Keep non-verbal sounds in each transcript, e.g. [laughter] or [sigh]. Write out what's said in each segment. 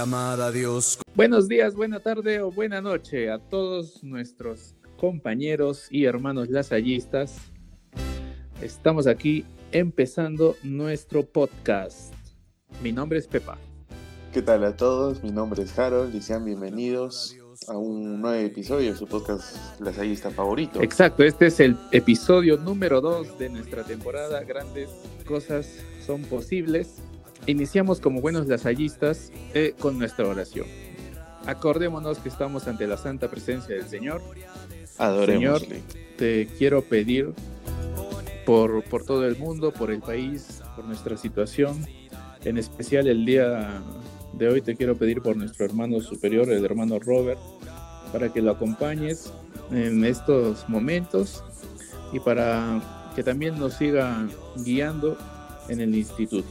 a Dios. Buenos días, buena tarde o buena noche a todos nuestros compañeros y hermanos lasallistas. Estamos aquí empezando nuestro podcast. Mi nombre es Pepa. ¿Qué tal a todos? Mi nombre es Harold y sean bienvenidos a un nuevo episodio de su podcast Lasallista favorito. Exacto, este es el episodio número 2 de nuestra temporada. Grandes cosas son posibles. Iniciamos como buenos lasallistas eh, con nuestra oración. Acordémonos que estamos ante la santa presencia del Señor. Adoremos. Señor, te quiero pedir por, por todo el mundo, por el país, por nuestra situación. En especial el día de hoy te quiero pedir por nuestro hermano superior, el hermano Robert, para que lo acompañes en estos momentos y para que también nos siga guiando en el instituto.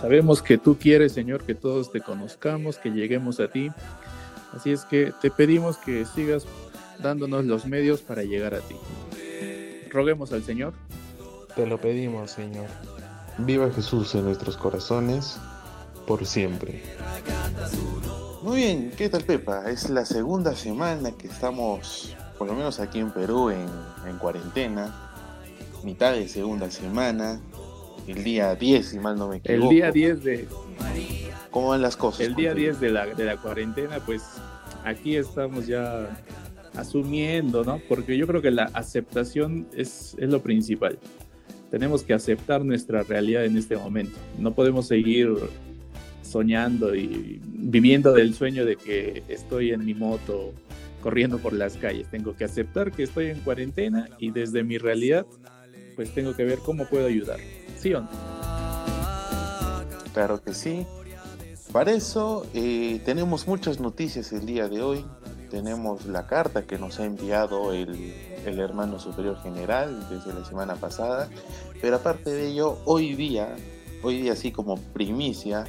Sabemos que tú quieres, Señor, que todos te conozcamos, que lleguemos a ti. Así es que te pedimos que sigas dándonos los medios para llegar a ti. Roguemos al Señor. Te lo pedimos, Señor. Viva Jesús en nuestros corazones por siempre. Muy bien, ¿qué tal Pepa? Es la segunda semana que estamos, por lo menos aquí en Perú, en, en cuarentena. Mitad de segunda semana. El día 10, si mal no me equivoco. El día 10 de, ¿Cómo van las cosas? el día Cuéntame. 10 de la, de la cuarentena, pues aquí estamos ya asumiendo, ¿no? Porque yo creo que la aceptación es, es lo principal. Tenemos que aceptar nuestra realidad en este momento. No podemos seguir soñando y viviendo del sueño de que estoy en mi moto corriendo por las calles. Tengo que aceptar que estoy en cuarentena y desde mi realidad, pues tengo que ver cómo puedo ayudar. Claro que sí. Para eso eh, tenemos muchas noticias el día de hoy. Tenemos la carta que nos ha enviado el, el hermano superior general desde la semana pasada. Pero aparte de ello, hoy día, hoy día así como primicia,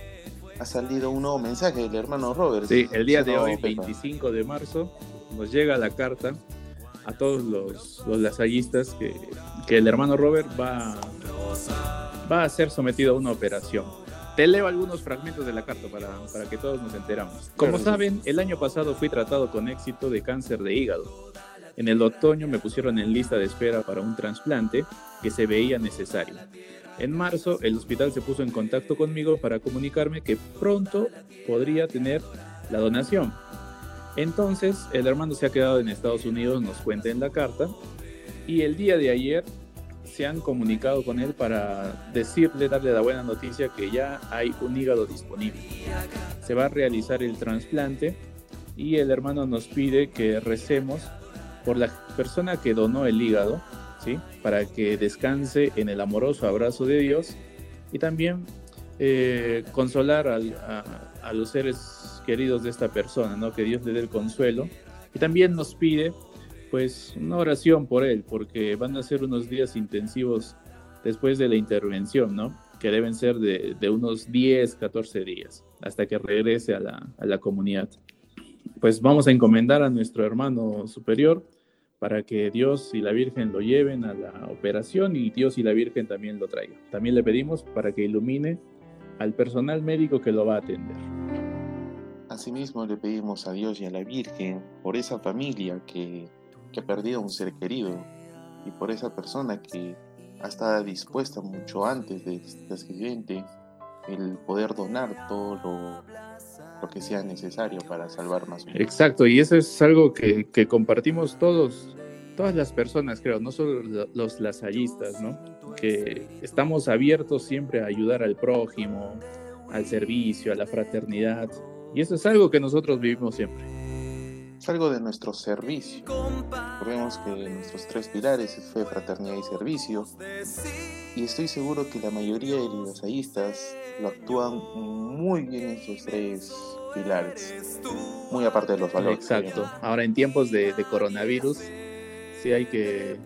ha salido un nuevo mensaje del hermano Robert. Sí, el día de hoy, Pepa. 25 de marzo, nos llega la carta a todos los, los lasallistas que, que el hermano Robert va, va a ser sometido a una operación. Te leo algunos fragmentos de la carta para, para que todos nos enteramos. Como Claro, saben, el año pasado fui tratado con éxito de cáncer de hígado. En el otoño me pusieron en lista de espera para un trasplante que se veía necesario. En marzo, el hospital se puso en contacto conmigo para comunicarme que pronto podría tener la donación. Entonces, el hermano se ha quedado en Estados Unidos, nos cuenta en la carta, y el día de ayer se han comunicado con él para decirle, darle la buena noticia que ya hay un hígado disponible. Se va a realizar el trasplante y el hermano nos pide que recemos por la persona que donó el hígado, ¿sí? Para que descanse en el amoroso abrazo de Dios y también eh, consolar al- a, a los seres queridos de esta persona, ¿no? Que Dios le dé el consuelo. Y también nos pide, pues, una oración por él, porque van a ser unos días intensivos después de la intervención, ¿no? Que deben ser de, de unos 10, 14 días, hasta que regrese a la, a la comunidad. Pues vamos a encomendar a nuestro hermano superior para que Dios y la Virgen lo lleven a la operación y Dios y la Virgen también lo traigan. También le pedimos para que ilumine al personal médico que lo va a atender. Asimismo le pedimos a Dios y a la Virgen por esa familia que, que ha perdido un ser querido y por esa persona que ha estado dispuesta mucho antes de este accidente el poder donar todo lo, lo que sea necesario para salvar más vidas. Exacto, y eso es algo que, que compartimos todos, todas las personas, creo, no solo lo- los lasallistas, ¿no? Que estamos abiertos siempre a ayudar al prójimo, al servicio, a la fraternidad. Y eso es algo que nosotros vivimos siempre. Es algo de nuestro servicio. Recordemos que nuestros tres pilares es fe, fraternidad y servicio. Y estoy seguro que la mayoría de los lasallistas lo actúan muy bien en estos tres pilares. Muy aparte de los valores. Exacto. Ahora en tiempos de, de coronavirus, sí hay que...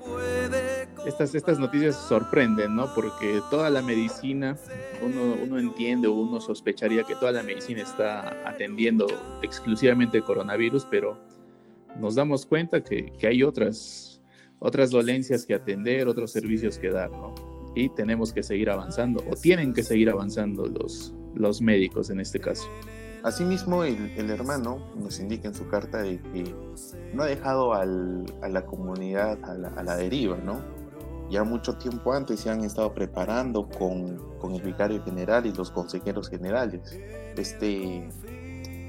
Estas, estas noticias sorprenden, ¿no? Porque toda la medicina, uno, uno entiende o uno sospecharía que toda la medicina está atendiendo exclusivamente coronavirus, pero nos damos cuenta que, que hay otras, otras dolencias que atender, otros servicios que dar, ¿no? Y tenemos que seguir avanzando, o tienen que seguir avanzando los, los médicos en este caso. Asimismo, el, el, hermano nos indica en su carta de que no ha dejado al, a la comunidad a la, a la, deriva, ¿no? Ya mucho tiempo antes se han estado preparando con, con el vicario general y los consejeros generales este,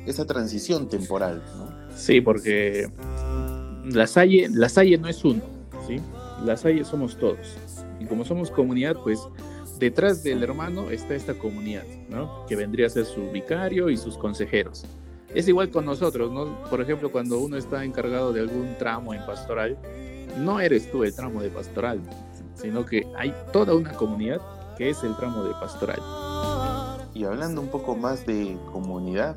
esa transición temporal, ¿no? Sí, porque la Salle, la Salle no es uno, ¿sí? La Salle somos todos. Y como somos comunidad, pues detrás del hermano está esta comunidad, ¿no? Que vendría a ser su vicario y sus consejeros. Es igual con nosotros, ¿no? Por ejemplo, cuando uno está encargado de algún tramo en pastoral, no eres tú el tramo de pastoral, sino que hay toda una comunidad que es el tramo de pastoral. Y hablando un poco más de comunidad,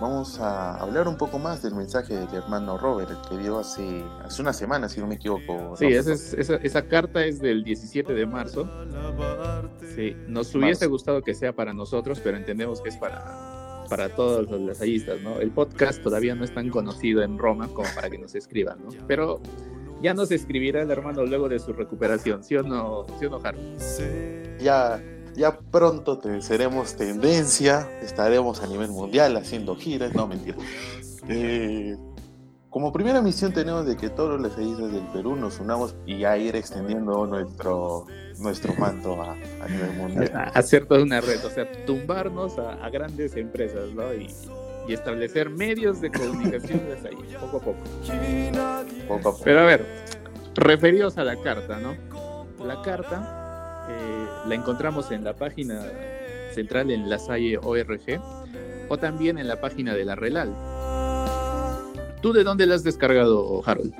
vamos a hablar un poco más del mensaje del hermano Robert, que dio hace, hace una semana, si no me equivoco. Sí, esa, esa, esa, carta es del 17 de marzo. Sí, nos hubiese gustado que sea para nosotros, pero entendemos que es para, para todos los lasallistas, ¿no? El podcast todavía no es tan conocido en Roma como para que nos escriban, ¿no? Pero ya nos escribirá el hermano luego de su recuperación, ¿sí o no, ¿sí o no Harold? Ya, ya pronto te, seremos tendencia, estaremos a nivel mundial haciendo giras, no mentira. Eh, como primera misión tenemos de que todos los países del Perú nos unamos y a ir extendiendo nuestro, nuestro manto a, a nivel mundial. Hacer toda una red, o sea, tumbarnos a, a grandes empresas, ¿no? Y, y, establecer medios de comunicación desde ahí, poco a poco. poco, a poco. Pero a ver, referidos a la carta, ¿no? La carta eh, la encontramos en la página central en la Salle ORG o también en la página de la Relal. ¿Tú de dónde la has descargado, Harold?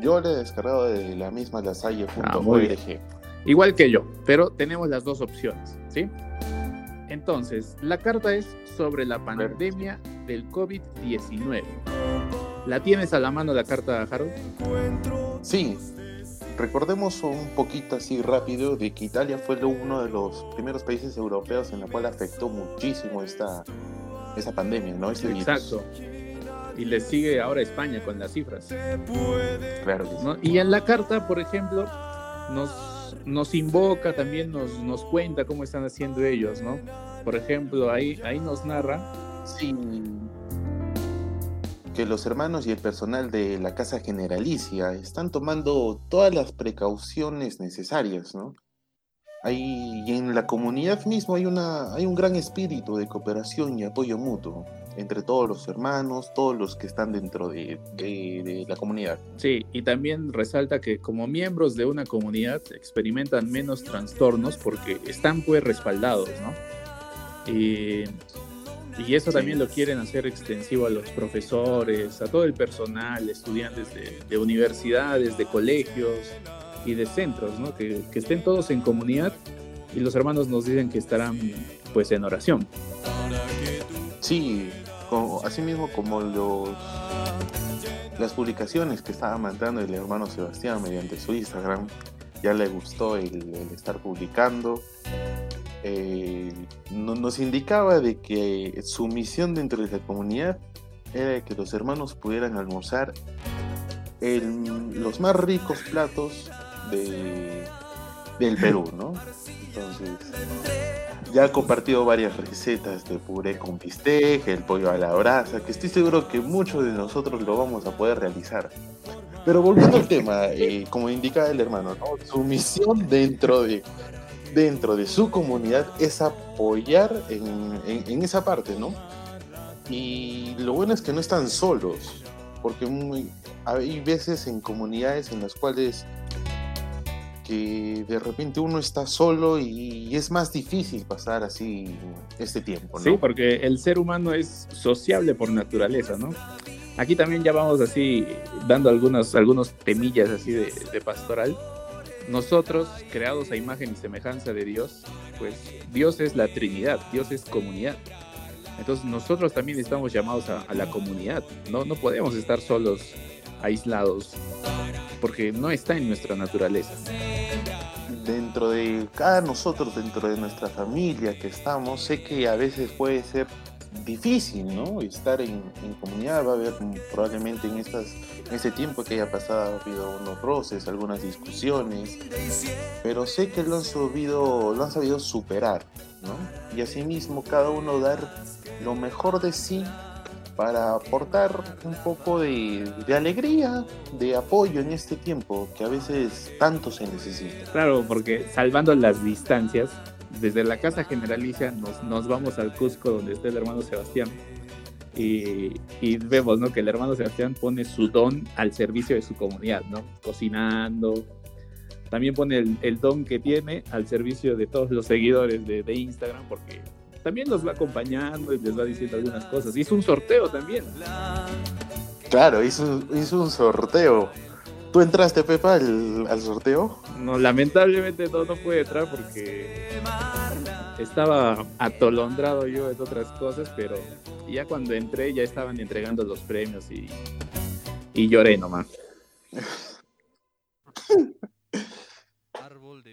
Yo la he descargado de la misma lasalle.org. Ah, Igual que yo, pero tenemos las dos opciones, ¿sí? Entonces, la carta es sobre la pandemia del COVID-19. ¿La tienes a la mano la carta, Harold? Sí. Recordemos un poquito así rápido de que Italia fue uno de los primeros países europeos en la cual afectó muchísimo esta, esta pandemia, ¿no? Este Exacto. Virus y le sigue ahora España con las cifras. Claro que sí. ¿no? Y en la carta, por ejemplo, nos, nos invoca, también nos, nos cuenta cómo están haciendo ellos, ¿no? Por ejemplo, ahí, ahí nos narra. Sí. Que los hermanos y el personal de la Casa Generalicia están tomando todas las precauciones necesarias, ¿no? Hay, y en la comunidad mismo hay, una, hay un gran espíritu de cooperación y apoyo mutuo entre todos los hermanos, todos los que están dentro de, de, de, la comunidad. Sí, y también resalta que como miembros de una comunidad experimentan menos trastornos porque están pues respaldados, ¿no? Y, y eso también lo quieren hacer extensivo a los profesores, a todo el personal, estudiantes de, de universidades, de colegios y de centros, ¿no? Que, que estén todos en comunidad y los hermanos nos dicen que estarán pues en oración. Sí, como, así mismo como los, las publicaciones que estaba mandando el hermano Sebastián mediante su Instagram, ya le gustó el, el estar publicando. Eh, no, nos indicaba de que su misión dentro de la comunidad era que los hermanos pudieran almorzar los más ricos platos de, del Perú, ¿no? Entonces, ya ha compartido varias recetas de puré con bistec, el pollo a la brasa, que estoy seguro que muchos de nosotros lo vamos a poder realizar. Pero volviendo al tema, eh, como indicaba el hermano, ¿no? su misión dentro de, dentro de su comunidad es apoyar en, en, en, esa parte, ¿no? Y lo bueno es que no están solos, porque muy, hay veces en comunidades en las cuales que de repente uno está solo y es más difícil pasar así este tiempo, ¿no? Sí, porque el ser humano es sociable por naturaleza, ¿no? Aquí también ya vamos así dando algunos, algunos temillas así de, de pastoral. Nosotros, creados a imagen y semejanza de Dios, pues Dios es la Trinidad, Dios es comunidad. Entonces nosotros también estamos llamados a, la comunidad, ¿no? No podemos estar solos, aislados, porque no está en nuestra naturaleza. Dentro de cada nosotros, dentro de nuestra familia que estamos, sé que a veces puede ser difícil, ¿no? Estar en, en comunidad, va a haber probablemente en, estas, en este tiempo que haya pasado, ha habido unos roces, algunas discusiones, pero sé que lo han sabido, lo han sabido superar, ¿no? y asimismo cada uno dar lo mejor de sí para aportar un poco de, de, alegría, de apoyo en este tiempo que a veces tanto se necesita. Claro, porque salvando las distancias, desde la Casa Generalicia nos, nos vamos al Cusco donde está el hermano Sebastián y, y, vemos ¿no? que el hermano Sebastián pone su don al servicio de su comunidad, ¿no? cocinando. También pone el, el don que tiene al servicio de todos los seguidores de, de Instagram porque también los va acompañando y les va diciendo algunas cosas. Hizo un sorteo también. Claro, hizo, hizo un sorteo. ¿Tú entraste, Pepa, al, al, sorteo? No, lamentablemente no, no pude entrar porque estaba atolondrado yo en otras cosas, pero ya cuando entré ya estaban entregando los premios y, y lloré nomás.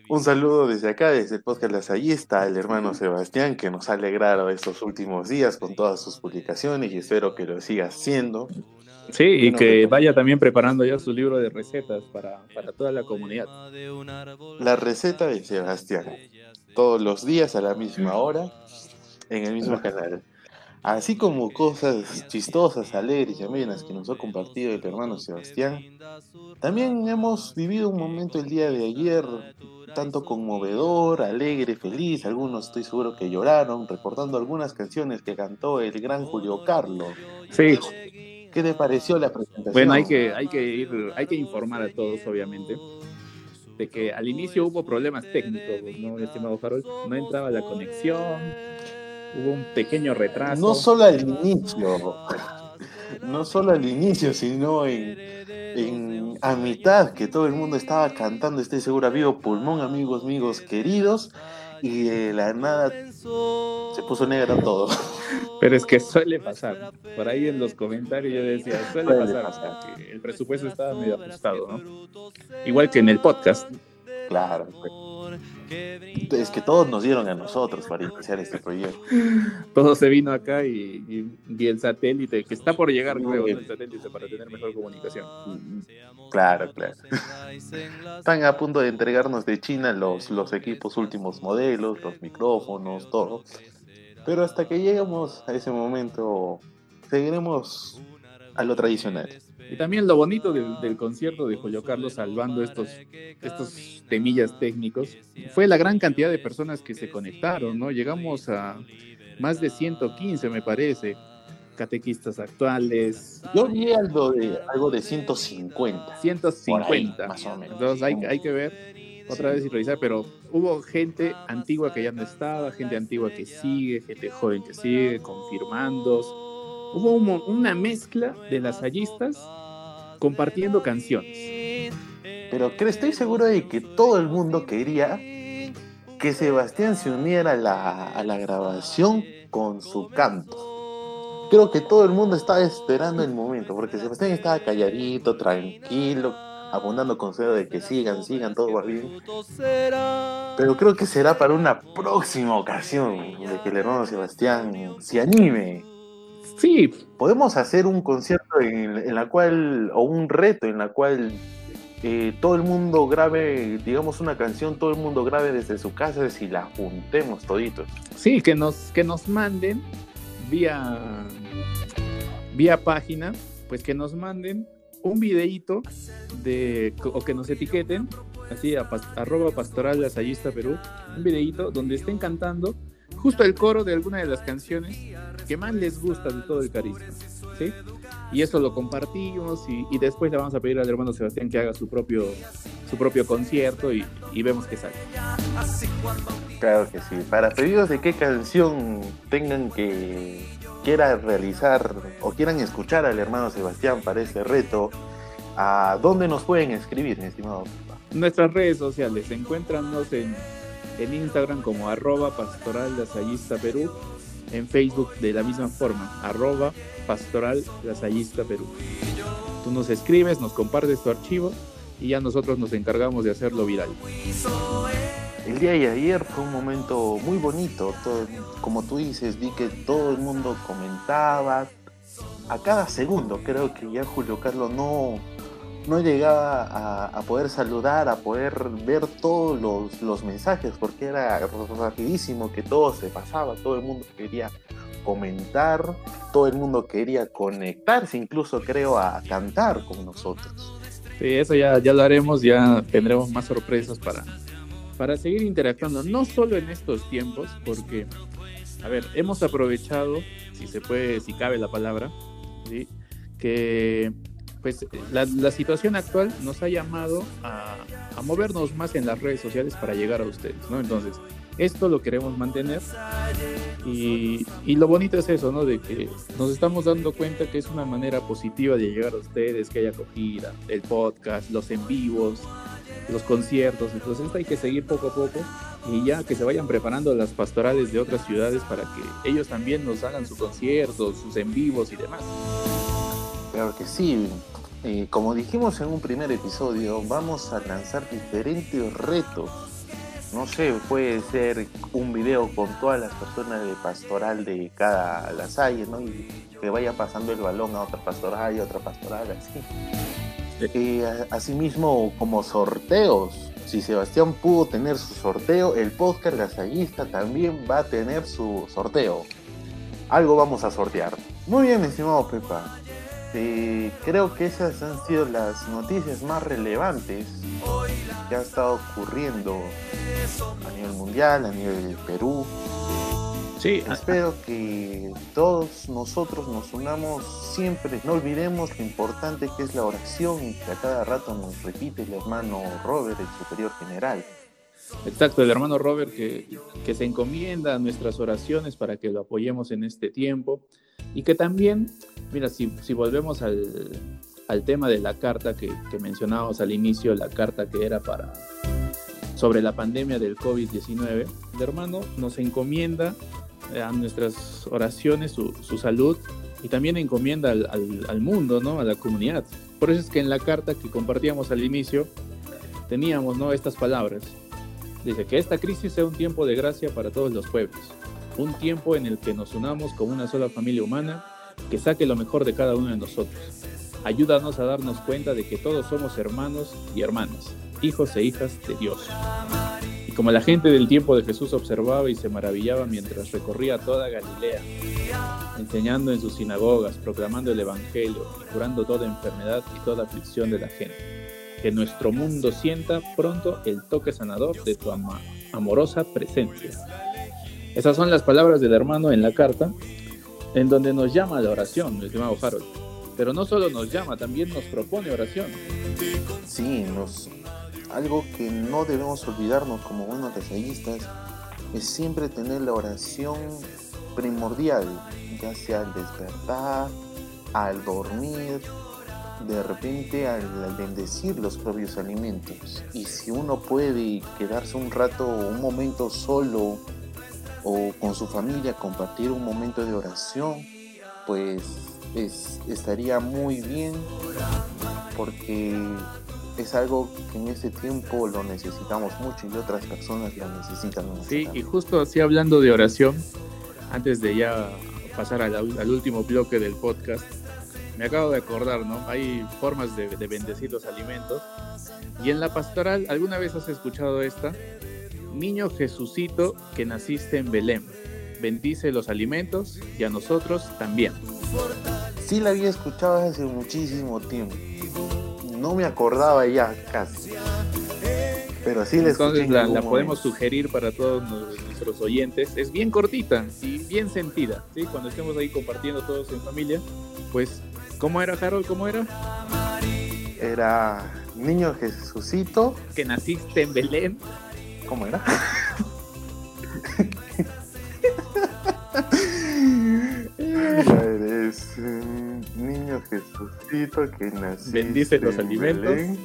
Un saludo desde acá, desde el podcast Lasallista, al hermano Sebastián, que nos ha alegrado estos últimos días con todas sus publicaciones y espero que lo siga haciendo. Sí, y bueno, que vaya también preparando ya su libro de recetas para, para toda la comunidad. La receta de Sebastián, todos los días a la misma hora, en el mismo canal. Así como cosas chistosas, alegres y amenas que nos ha compartido el hermano Sebastián, también hemos vivido un momento el día de ayer tanto conmovedor, alegre, feliz. Algunos estoy seguro que lloraron recordando algunas canciones que cantó el gran Julio Carlos. Sí. ¿Qué te pareció la presentación? Bueno, hay que, hay que ir, hay que informar a todos, obviamente, de que al inicio hubo problemas técnicos, ¿no, estimado Harold? No entraba la conexión, hubo un pequeño retraso. No solo al inicio, no solo al inicio, sino en, en, a mitad que todo el mundo estaba cantando, estoy seguro, vivo pulmón, amigos, amigos queridos, y de la nada se puso negro todo. [laughs] Pero es que suele pasar. Por ahí en los comentarios yo decía, suele, suele pasar, pasar. Que el presupuesto estaba medio ajustado, ¿no? Igual que en el podcast. Claro. Es que todos nos dieron a nosotros para iniciar este proyecto. Todo se vino acá y, y, y el satélite, que está por llegar, creo, el satélite para tener mejor comunicación. Claro, claro. [laughs] Están a punto de entregarnos de China los, los equipos últimos modelos, los micrófonos, todo. Pero hasta que lleguemos a ese momento, seguiremos a lo tradicional. Y también lo bonito del, del, concierto de Julio Carlos, salvando estos, estos temillas técnicos, fue la gran cantidad de personas que se conectaron, ¿no? Llegamos a más de 115, me parece, catequistas actuales. Yo vi algo de, algo de 150. 150. Ahí, más o menos. Entonces hay, hay que ver otra vez y revisar, pero hubo gente antigua que ya no estaba, gente antigua que sigue, gente joven que sigue, confirmando hubo un, una mezcla de las hallistas compartiendo canciones. Pero estoy seguro de que todo el mundo quería que Sebastián se uniera a la, a la grabación con su canto. Creo que todo el mundo estaba esperando el momento, porque Sebastián estaba calladito, tranquilo, abundando consejo de que sigan, sigan, todo va bien. Pero creo que será para una próxima ocasión de que el hermano Sebastián se anime Sí. Podemos hacer un concierto en, en, la cual, o un reto en la cual eh, todo el mundo grabe, digamos, una canción, todo el mundo grabe desde su casa y la juntemos toditos. Sí, que nos, que nos manden vía, vía página, pues que nos manden un videíto de, o que nos etiqueten, así a, arroba pastoral lasallista Perú, un videíto donde estén cantando justo el coro de alguna de las canciones que más les gusta de todo el carisma. ¿sí? Y eso lo compartimos y, y, después le vamos a pedir al hermano Sebastián que haga su propio, su propio concierto y, y vemos qué sale. Claro que sí. Para pedidos de qué canción tengan que quiera realizar o quieran escuchar al hermano Sebastián para este reto, ¿a dónde nos pueden escribir, mi estimado? Nuestras redes sociales, encuéntranos en en Instagram como arroba pastoral Perú, en Facebook de la misma forma, arroba pastoral Perú. Tú nos escribes, nos compartes tu archivo y ya nosotros nos encargamos de hacerlo viral. El día de ayer fue un momento muy bonito, como tú dices, vi que todo el mundo comentaba, a cada segundo creo que ya Julio Carlos no, no llegaba a, poder saludar, a poder ver todos los, los, mensajes, porque era rapidísimo que todo se pasaba, todo el mundo quería comentar, todo el mundo quería conectarse, incluso creo a cantar con nosotros. Sí, eso ya, ya lo haremos, ya tendremos más sorpresas para, para seguir interactuando, no solo en estos tiempos, porque, a ver, hemos aprovechado, si se puede, si cabe la palabra, que pues la, la, situación actual nos ha llamado a, a, movernos más en las redes sociales para llegar a ustedes, ¿no? Entonces, esto lo queremos mantener y, y, lo bonito es eso, ¿no? De que nos estamos dando cuenta que es una manera positiva de llegar a ustedes, que haya acogida, el podcast, los en vivos, los conciertos, entonces esto hay que seguir poco a poco y ya que se vayan preparando las pastorales de otras ciudades para que ellos también nos hagan sus conciertos, sus en vivos y demás. Claro que sí, eh, como dijimos en un primer episodio, vamos a lanzar diferentes retos. No sé, puede ser un video con todas las personas de pastoral de cada lasalle, ¿no? Y que vaya pasando el balón a otra pastoral y otra pastoral, así. Eh, asimismo, como sorteos. Si Sebastián pudo tener su sorteo, el podcast lasallista también va a tener su sorteo. Algo vamos a sortear. Muy bien, estimado Pepa. Creo que esas han sido las noticias más relevantes que ha estado ocurriendo a nivel mundial, a nivel Perú. Sí, espero que todos nosotros nos unamos siempre, no olvidemos lo importante que es la oración y que a cada rato nos repite el hermano Robert, el superior general. Exacto, el hermano Robert que, que se encomienda a nuestras oraciones para que lo apoyemos en este tiempo y que también Mira, si, volvemos al, tema de la carta que, mencionábamos al inicio, la carta que era para sobre la pandemia del COVID-19, el hermano nos encomienda eh, a nuestras oraciones su, salud y también encomienda al, mundo, ¿no? a la comunidad. Por eso es que en la carta que compartíamos al inicio teníamos ¿no? estas palabras. Dice que esta crisis sea un tiempo de gracia para todos los pueblos, un tiempo en el que nos unamos como una sola familia humana que saque lo mejor de cada uno de nosotros. Ayúdanos a darnos cuenta de que todos somos hermanos y hermanas, hijos e hijas de Dios. Y como la gente del tiempo de Jesús observaba y se maravillaba mientras recorría toda Galilea, enseñando en sus sinagogas, proclamando el Evangelio y curando toda enfermedad y toda aflicción de la gente. Que nuestro mundo sienta pronto el toque sanador de tu amorosa presencia. Esas son las palabras del hermano en la carta en donde nos llama la oración, estimado Harold. Pero no solo nos llama, también nos propone oración. Sí, nos, algo que no debemos olvidarnos como buenos deseistas es siempre tener la oración primordial, ya sea al despertar, al dormir, de repente al bendecir los propios alimentos. Y si uno puede quedarse un rato, un momento solo, o con su familia compartir un momento de oración, pues estaría muy bien porque es algo que en este tiempo lo necesitamos mucho y otras personas lo necesitan mucho. Sí, y justo así hablando de oración, antes de ya pasar al, último bloque del podcast, me acabo de acordar, ¿no? Hay formas de, de bendecir los alimentos. Y en la pastoral, ¿alguna vez has escuchado esta? Niño Jesucito que naciste en Belén, bendice los alimentos y a nosotros también. Sí la había escuchado hace muchísimo tiempo. No me acordaba ya casi. Pero sí la Entonces la, la podemos sugerir para todos nuestros oyentes. Es bien cortita y bien sentida. ¿sí? Cuando estemos ahí compartiendo todos en familia, pues, ¿cómo era Harold? ¿Cómo era? Era Niño Jesucito. Que naciste en Belén. ¿Cómo era? [laughs] Eres un niño Jesucito que nació. Bendice los alimentos.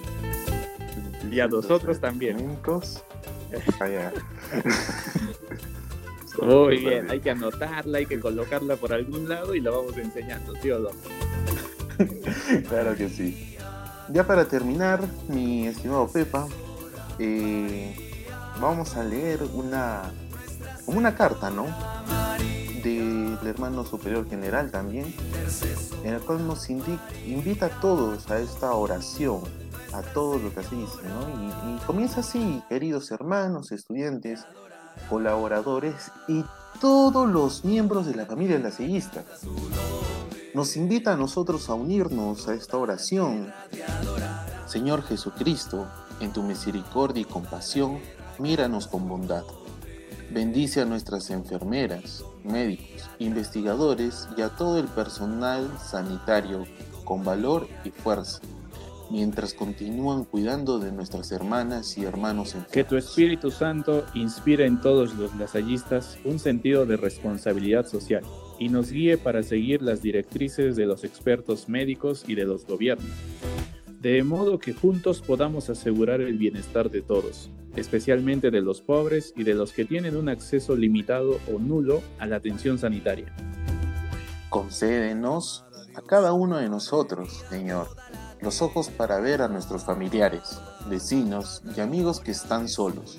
y a nosotros también. Alimentos. [laughs] Muy bien, hay que anotarla, hay que colocarla por algún lado y la vamos enseñando, ¿sí o no? [laughs] claro que sí. Ya para terminar, mi estimado Pepa, eh, vamos a leer una, una carta, ¿no? De el hermano superior general también, en el cual nos invita a todos a esta oración, a todos los que así ¿no? Y, comienza así, queridos hermanos, estudiantes, colaboradores y todos los miembros de la familia lasillista. Nos invita a nosotros a unirnos a esta oración. Señor Jesucristo, en tu misericordia y compasión, míranos con bondad. Bendice a nuestras enfermeras, médicos, investigadores y a todo el personal sanitario con valor y fuerza, mientras continúan cuidando de nuestras hermanas y hermanos enfermos. Que tu Espíritu Santo inspire en todos los lasallistas un sentido de responsabilidad social y nos guíe para seguir las directrices de los expertos médicos y de los gobiernos de modo que juntos podamos asegurar el bienestar de todos, especialmente de los pobres y de los que tienen un acceso limitado o nulo a la atención sanitaria. Concédenos a cada uno de nosotros, Señor, los ojos para ver a nuestros familiares, vecinos y amigos que están solos,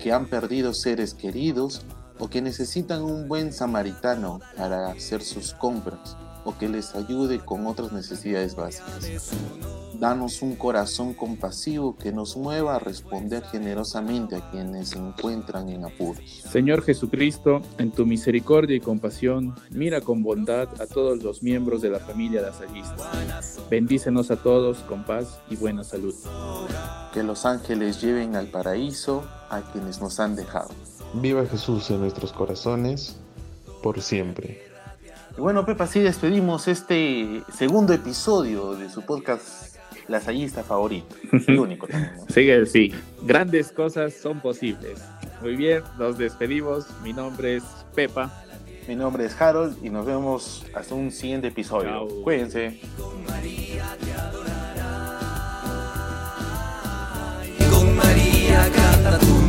que han perdido seres queridos o que necesitan un buen samaritano para hacer sus compras o que les ayude con otras necesidades básicas. Danos un corazón compasivo que nos mueva a responder generosamente a quienes se encuentran en apuros. Señor Jesucristo, en tu misericordia y compasión, mira con bondad a todos los miembros de la familia lasallista. Bendícenos a todos con paz y buena salud. Que los ángeles lleven al paraíso a quienes nos han dejado. Viva Jesús en nuestros corazones, por siempre. Y bueno, Pepa, así despedimos este segundo episodio de su podcast Lasallista favorito. El único también. Sigue, [laughs] sí. Grandes cosas son posibles. Muy bien, nos despedimos. Mi nombre es Pepa. Mi nombre es Harold y nos vemos hasta un siguiente episodio. Cuídense. Con María Con María canta tu.